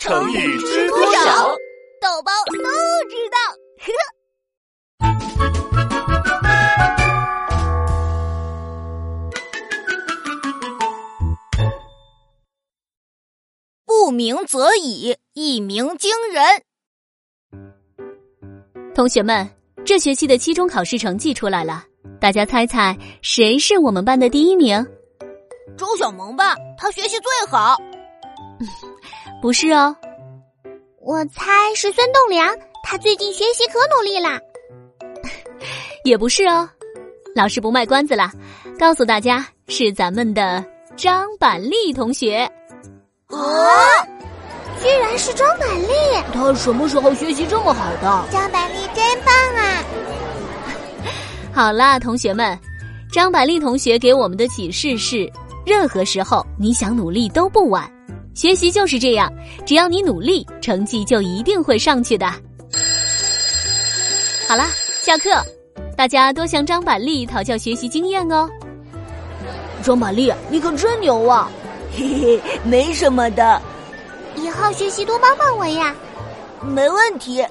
成语知多少？豆包都知道。不鸣则已，一鸣惊人。同学们，这学期的期中考试成绩出来了，大家猜猜谁是我们班的第一名？周小萌吧，他学习最好。不是哦，我猜是孙栋梁，他最近学习可努力啦。也不是哦，老师不卖关子了，告诉大家是咱们的张板栗同学。啊！居然是张板栗，他什么时候学习这么好的？张板栗真棒啊！好啦，同学们，张板栗同学给我们的启示是：任何时候你想努力都不晚。学习就是这样，只要你努力，成绩就一定会上去的。好啦，下课，大家多向张板栗讨教学习经验哦。张板栗，你可真牛啊！嘿嘿，没什么的，以后学习多帮帮我呀。没问题。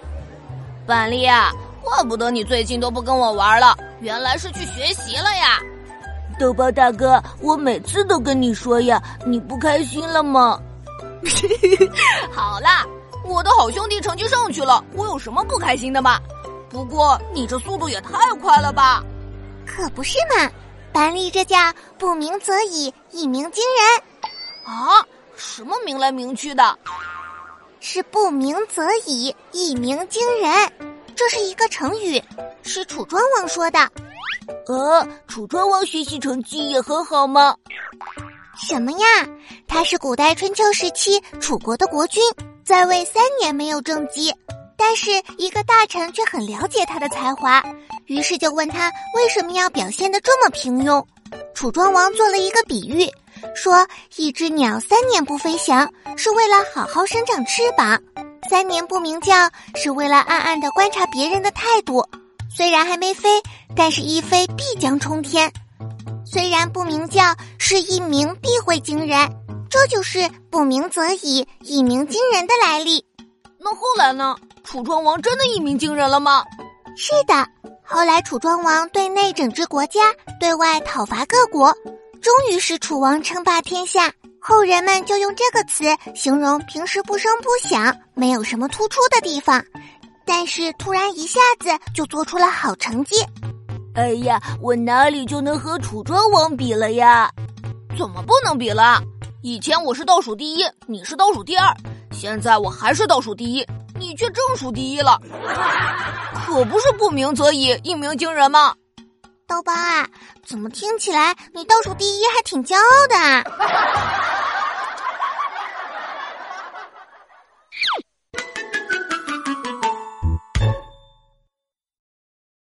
板栗啊，怪不得你最近都不跟我玩了，原来是去学习了呀。豆包大哥，我每次都跟你说呀，你不开心了吗？好啦，我的好兄弟成绩上去了，我有什么不开心的吗？不过你这速度也太快了吧！可不是嘛，班里这叫不鸣则已，一鸣惊人。啊，什么鸣来鸣去的？是不鸣则已，一鸣惊人。这是一个成语，是楚庄王说的。呃，楚庄王学习成绩也很好吗？什么呀？他是古代春秋时期楚国的国君，在位三年没有政绩，但是一个大臣却很了解他的才华，于是就问他为什么要表现的这么平庸。楚庄王做了一个比喻，说一只鸟三年不飞翔，是为了好好生长翅膀；三年不鸣叫，是为了暗暗的观察别人的态度。虽然还没飞，但是一飞必将冲天。虽然不鸣叫，是一鸣必会惊人，这就是不鸣则已，一鸣惊人的来历。那后来呢？楚庄王真的一鸣惊人了吗？是的，后来楚庄王对内整治国家，对外讨伐各国，终于使楚王称霸天下。后人们就用这个词形容平时不声不响，没有什么突出的地方，但是突然一下子就做出了好成绩。哎呀，我哪里就能和楚庄王比了呀？怎么不能比了？以前我是倒数第一，你是倒数第二，现在我还是倒数第一，你却正数第一了，可不是不鸣则已，一鸣惊人吗？刀疤啊，怎么听起来你倒数第一还挺骄傲的？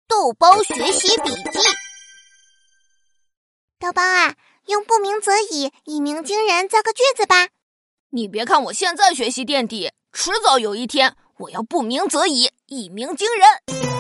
豆包学习笔记。豆包啊，用“不鸣则已，一鸣惊人”造个句子吧。你别看我现在学习垫底，迟早有一天我要不鸣则已，一鸣惊人。